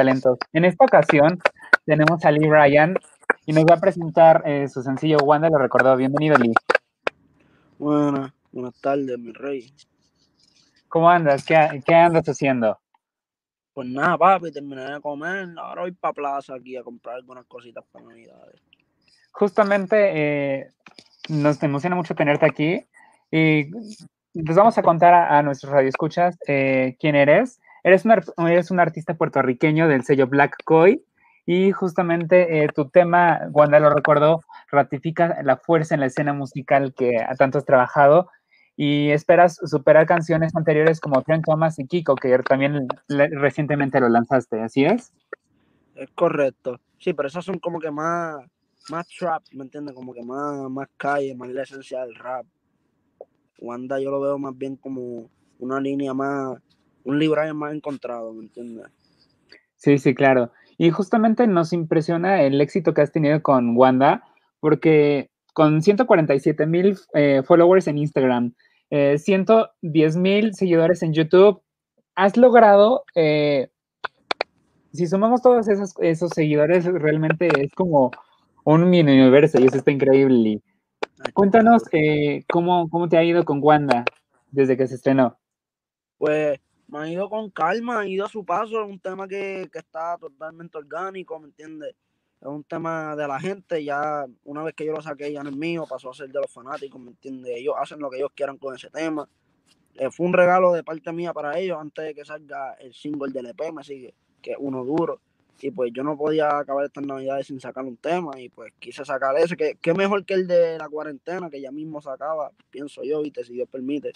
talentos. En esta ocasión tenemos a Lee Ryan y nos va a presentar eh, su sencillo Wanda lo recordó. Bienvenido, Lee. Buenas, buenas tardes, mi rey. ¿Cómo andas? ¿Qué, qué andas haciendo? Pues nada, papi, terminé de comer. Ahora voy para plaza aquí a comprar algunas cositas para Navidades. Justamente eh, nos emociona mucho tenerte aquí y les vamos a contar a, nuestros radioescuchas eh, quién eres. Eres un, eres un artista puertorriqueño del sello Black Koi y justamente eh, tu tema, Wanda lo recordó, ratifica la fuerza en la escena musical que a tanto has trabajado y esperas superar canciones anteriores como Trent Thomas y Kiko, que también recientemente lo lanzaste, ¿así es? Es correcto. Sí, pero esas son como que más, más trap, ¿me entiendes? Como que más, más calle, más la esencia del rap. Wanda yo lo veo más bien como una línea más, un libraje más encontrado, ¿me entiendes? Sí, sí, claro. Y justamente nos impresiona el éxito que has tenido con Wanda, porque con 147 mil eh, followers en Instagram, 110 eh, mil seguidores en YouTube, has logrado, eh, si sumamos todos esos, esos seguidores, realmente es como un mini universo y eso está increíble. Cuéntanos cómo, cómo te ha ido con Wanda desde que se estrenó. Pues me ha ido con calma, ha ido a su paso, es un tema que, que está totalmente orgánico, ¿me entiendes? Es un tema de la gente, ya una vez que yo lo saqué ya no es mío, pasó a ser de los fanáticos, ¿me entiendes? Ellos hacen lo que ellos quieran con ese tema. Eh, fue un regalo de parte mía para ellos antes de que salga el single del EP, me sigue, que es uno duro. Y pues yo no podía acabar estas navidades sin sacar un tema y pues quise sacar ese, que, que mejor que el de la cuarentena, que ya mismo sacaba, pienso yo, y te si Dios permite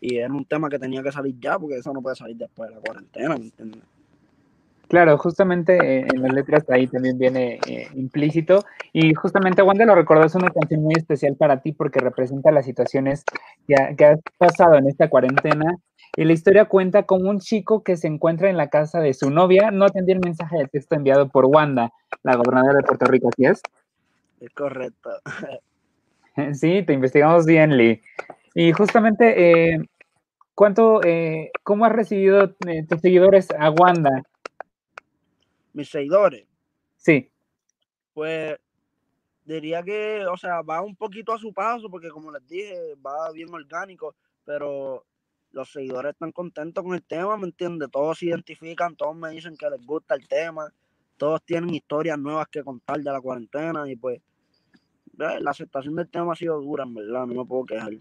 y era un tema que tenía que salir ya, porque eso no puede salir después de la cuarentena, ¿me entiendes? Claro, justamente eh, en las letras ahí también viene eh, implícito. Y justamente Wanda lo recordó, es una canción muy especial para ti porque representa las situaciones que, has pasado en esta cuarentena. Y la historia cuenta con un chico que se encuentra en la casa de su novia, no atendió el mensaje de texto enviado por Wanda, la gobernadora de Puerto Rico, ¿sí es? Es correcto. Sí, te investigamos bien, Lee. Y justamente, eh, ¿cuánto, eh, cómo has recibido eh, tus seguidores a Wanda? Mis seguidores. Sí. Pues diría que, o sea, va un poquito a su paso, porque como les dije, va bien orgánico, pero los seguidores están contentos con el tema, ¿me entiendes? Todos se identifican, todos me dicen que les gusta el tema, todos tienen historias nuevas que contar de la cuarentena y pues la aceptación del tema ha sido dura, en verdad, no me puedo quejar.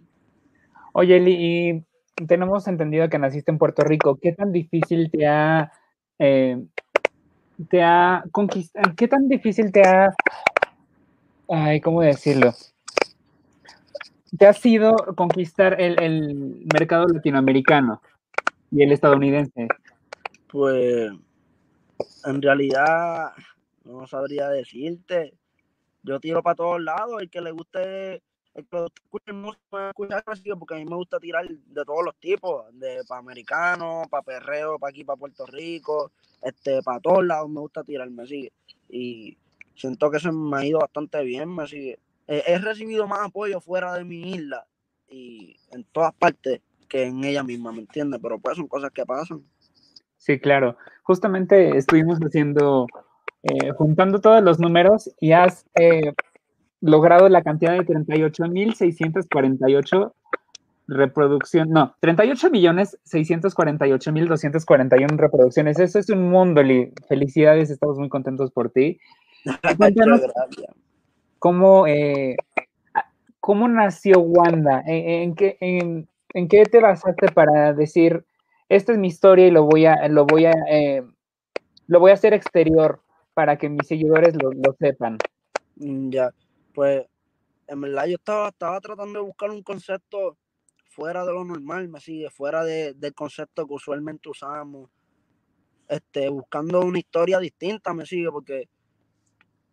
Oye, y tenemos entendido que naciste en Puerto Rico. ¿Qué tan difícil te ha, eh, te ha conquistado, qué tan difícil te ha, ay, ¿cómo decirlo? Te ha sido conquistar el, mercado latinoamericano y el estadounidense. Pues, en realidad, no sabría decirte. Yo tiro para todos lados. El que le guste porque a mí me gusta tirar de todos los tipos, de para americano, para perreo, para aquí, para Puerto Rico, este, para todos lados me gusta tirar, me sigue. Y siento que se me ha ido bastante bien, me sigue. he recibido más apoyo fuera de mi isla y en todas partes que en ella misma, ¿me entiendes? Pero pues son cosas que pasan. Sí, claro. Justamente estuvimos haciendo, eh, juntando todos los números y has eh, logrado la cantidad de 38.648 reproducción, no, 38 millones 648 mil 241 reproducciones. Eso es un mundo, Lee. Felicidades, estamos muy contentos por ti. ¿Cómo, eh, ¿Cómo nació Wanda? ¿En, qué, en, qué te basaste para decir, esta es mi historia y lo voy a, lo voy a, eh, lo voy a hacer exterior para que mis seguidores lo, lo sepan? Mm, ya, pues en verdad yo estaba, estaba tratando de buscar un concepto fuera de lo normal, me sigue, fuera del concepto que usualmente usamos, este, buscando una historia distinta, me sigue, porque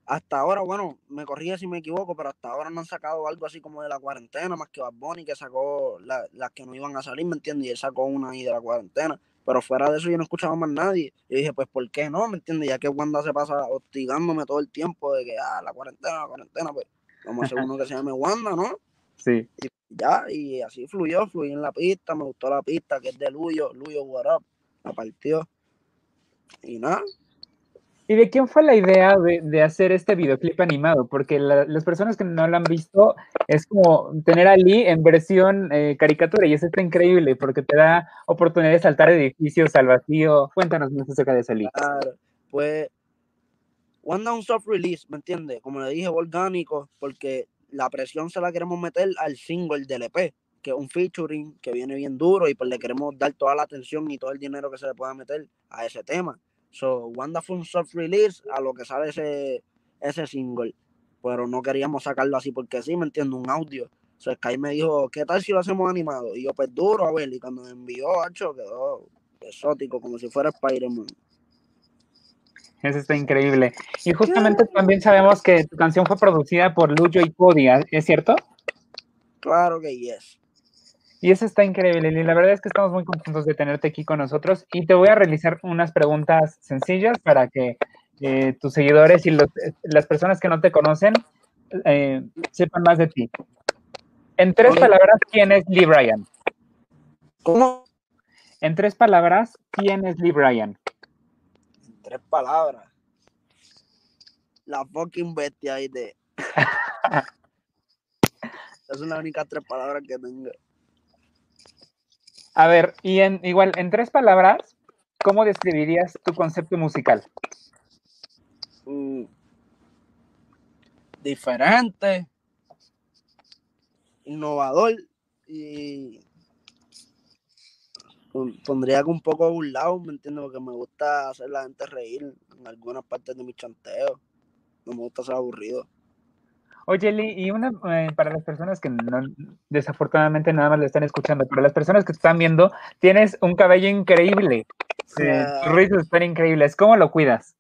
hasta ahora, bueno, me corría si me equivoco, pero hasta ahora no han sacado algo así como de la cuarentena, más que Bad Bunny, que sacó las que no iban a salir, ¿me entiendes? Y él sacó una ahí de la cuarentena, pero fuera de eso yo no escuchaba más nadie. Y dije, pues, ¿por qué no? ¿Me entiendes? Ya que Wanda se pasa hostigándome todo el tiempo de que, ah, la cuarentena, la cuarentena, pues, vamos a hacer uno que se llame Wanda, ¿no? Sí. Y ya, y así fluyó, fluyó en la pista, me gustó la pista, que es de Luyo, Luyo What Up, la partió. Y nada, ¿Y de quién fue la idea de, hacer este videoclip animado? Porque las personas que no lo han visto, es como tener a Lee en versión eh, caricatura y eso está increíble porque te da oportunidad de saltar edificios al vacío. Cuéntanos más acerca de eso, Lee. Claro, pues Wanda un soft release, ¿me entiendes? Como le dije, orgánico, porque la presión se la queremos meter al single del EP, que es un featuring que viene bien duro y pues le queremos dar toda la atención y todo el dinero que se le pueda meter a ese tema. So, Wanda fue un soft release a lo que sale ese, ese single. Pero no queríamos sacarlo así porque sí, me entiendo, un audio. So, Sky me dijo, ¿qué tal si lo hacemos animado? Y yo, pues duro, a ver, y cuando me envió, hecho, quedó exótico, como si fuera Spider-Man. Eso está increíble. Y justamente también sabemos que tu canción fue producida por Lujo y Podia, ¿es cierto? Claro que yes. Y eso está increíble, y la verdad es que estamos muy contentos de tenerte aquí con nosotros y te voy a realizar unas preguntas sencillas para que eh, tus seguidores y las personas que no te conocen eh, sepan más de ti. En tres palabras, ¿quién es Lee Bryan? ¿Cómo? En tres palabras, ¿quién es Lee Bryan? En tres palabras. La fucking bestia ahí de... Esas son las únicas tres palabras que tengo. A ver, y en igual, en tres palabras, ¿cómo describirías tu concepto musical? Mm. diferente, innovador y pondría un poco burlado, ¿me entiendes? Porque me gusta hacer la gente reír en algunas partes de mi chanteo. No me gusta ser aburrido. Oye, Lee, y una eh, para las personas que no, desafortunadamente nada más le están escuchando, pero las personas que te están viendo, tienes un cabello increíble. Sí, tus rizos están increíbles. ¿Cómo lo cuidas?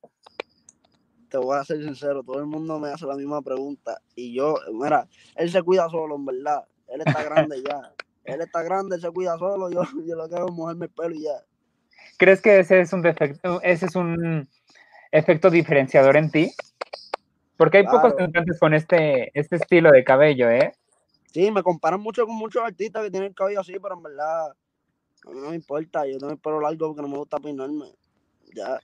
Te voy a ser sincero, todo el mundo me hace la misma pregunta. Y yo, mira, él se cuida solo, en verdad. Él está grande ya. Él está grande, él se cuida solo. Yo, yo lo que hago es mojarme el pelo y ya. ¿Crees que ese es un defecto, ese es un efecto diferenciador en ti? Porque hay pocos cantantes con este, este estilo de cabello, ¿eh? Sí, me comparan mucho con muchos artistas que tienen el cabello así, pero en verdad a mí no me importa. Yo tengo el pelo largo porque no me gusta peinarme. Ya.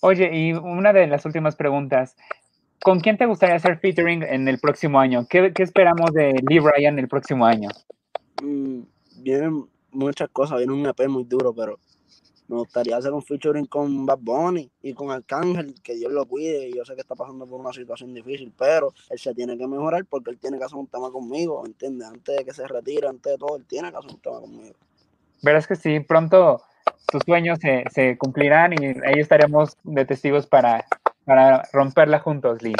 Oye, y una de las últimas preguntas. ¿Con quién te gustaría hacer featuring en el próximo año? ¿Qué, esperamos de Lee Ryan el próximo año? Mm, vienen muchas cosas, viene un EP muy duro, pero me gustaría hacer un featuring con Bad Bunny y con Arcángel, que Dios lo cuide. Yo sé que está pasando por una situación difícil, pero él se tiene que mejorar porque él tiene que hacer un tema conmigo, ¿entiendes? Antes de que se retire, antes de todo, él tiene que hacer un tema conmigo. Verás que sí, pronto tus sueños se, se cumplirán y ahí estaremos de testigos para, para romperla juntos, Lee.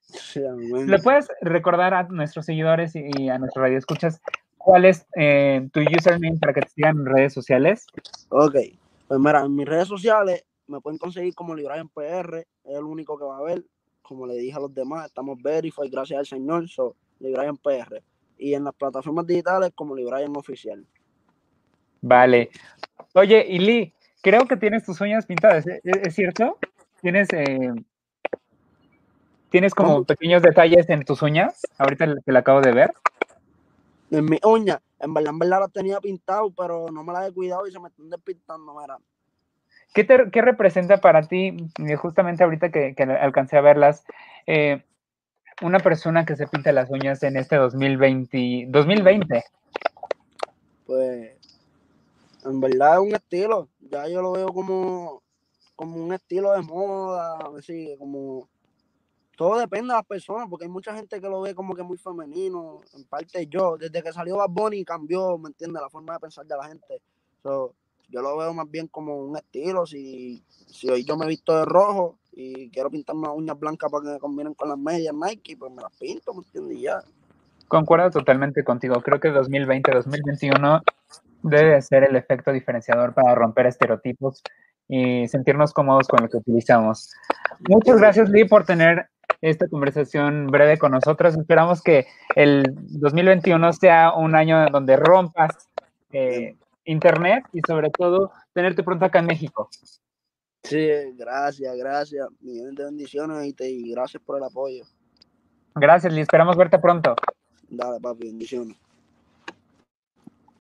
Sí, ¿Le puedes recordar a nuestros seguidores y, a nuestros radioescuchas cuál es eh, tu username para que te sigan en redes sociales? Ok, pues mira, en mis redes sociales me pueden conseguir como Librayan PR, es el único que va a ver. Como le dije a los demás, estamos verified, gracias al Señor, so Librayan PR. Y en las plataformas digitales como Librayan Oficial. Vale. Oye, y Lee, creo que tienes tus uñas pintadas, ¿e-, ¿e-, ¿es, cierto? ¿Tienes, eh, ¿Tienes como pequeños detalles en tus uñas? Ahorita que la acabo de ver. En mi uña, en verdad, en verdad las tenía pintado, pero no me las he cuidado y se me están despintando, mira. ¿Qué, ¿Qué representa para ti, eh, justamente ahorita que, alcancé a verlas, eh, una persona que se pinta las uñas en este 2020? 2020? Pues, en verdad es un estilo. Ya yo lo veo como, como un estilo de moda, así, como todo depende de las personas, porque hay mucha gente que lo ve como que muy femenino. En parte yo, desde que salió Bad Bunny cambió, ¿me entiendes? La forma de pensar de la gente. yo lo veo más bien como un estilo. Si, si hoy yo me visto de rojo y quiero pintarme unas uñas blancas para que me combinen con las medias Nike, pues me las pinto, ¿me entiendes? ya. Concuerdo totalmente contigo. Creo que 2020, 2021 debe ser el efecto diferenciador para romper estereotipos y sentirnos cómodos con lo que utilizamos. Muchas gracias, Lee, por tener esta conversación breve con nosotros. Esperamos que el 2021 sea un año donde rompas eh, Internet y sobre todo tenerte pronto acá en México. Sí, gracias, gracias. Millones de bendiciones y, gracias por el apoyo. Gracias, y esperamos verte pronto. Dale, papi, bendiciones.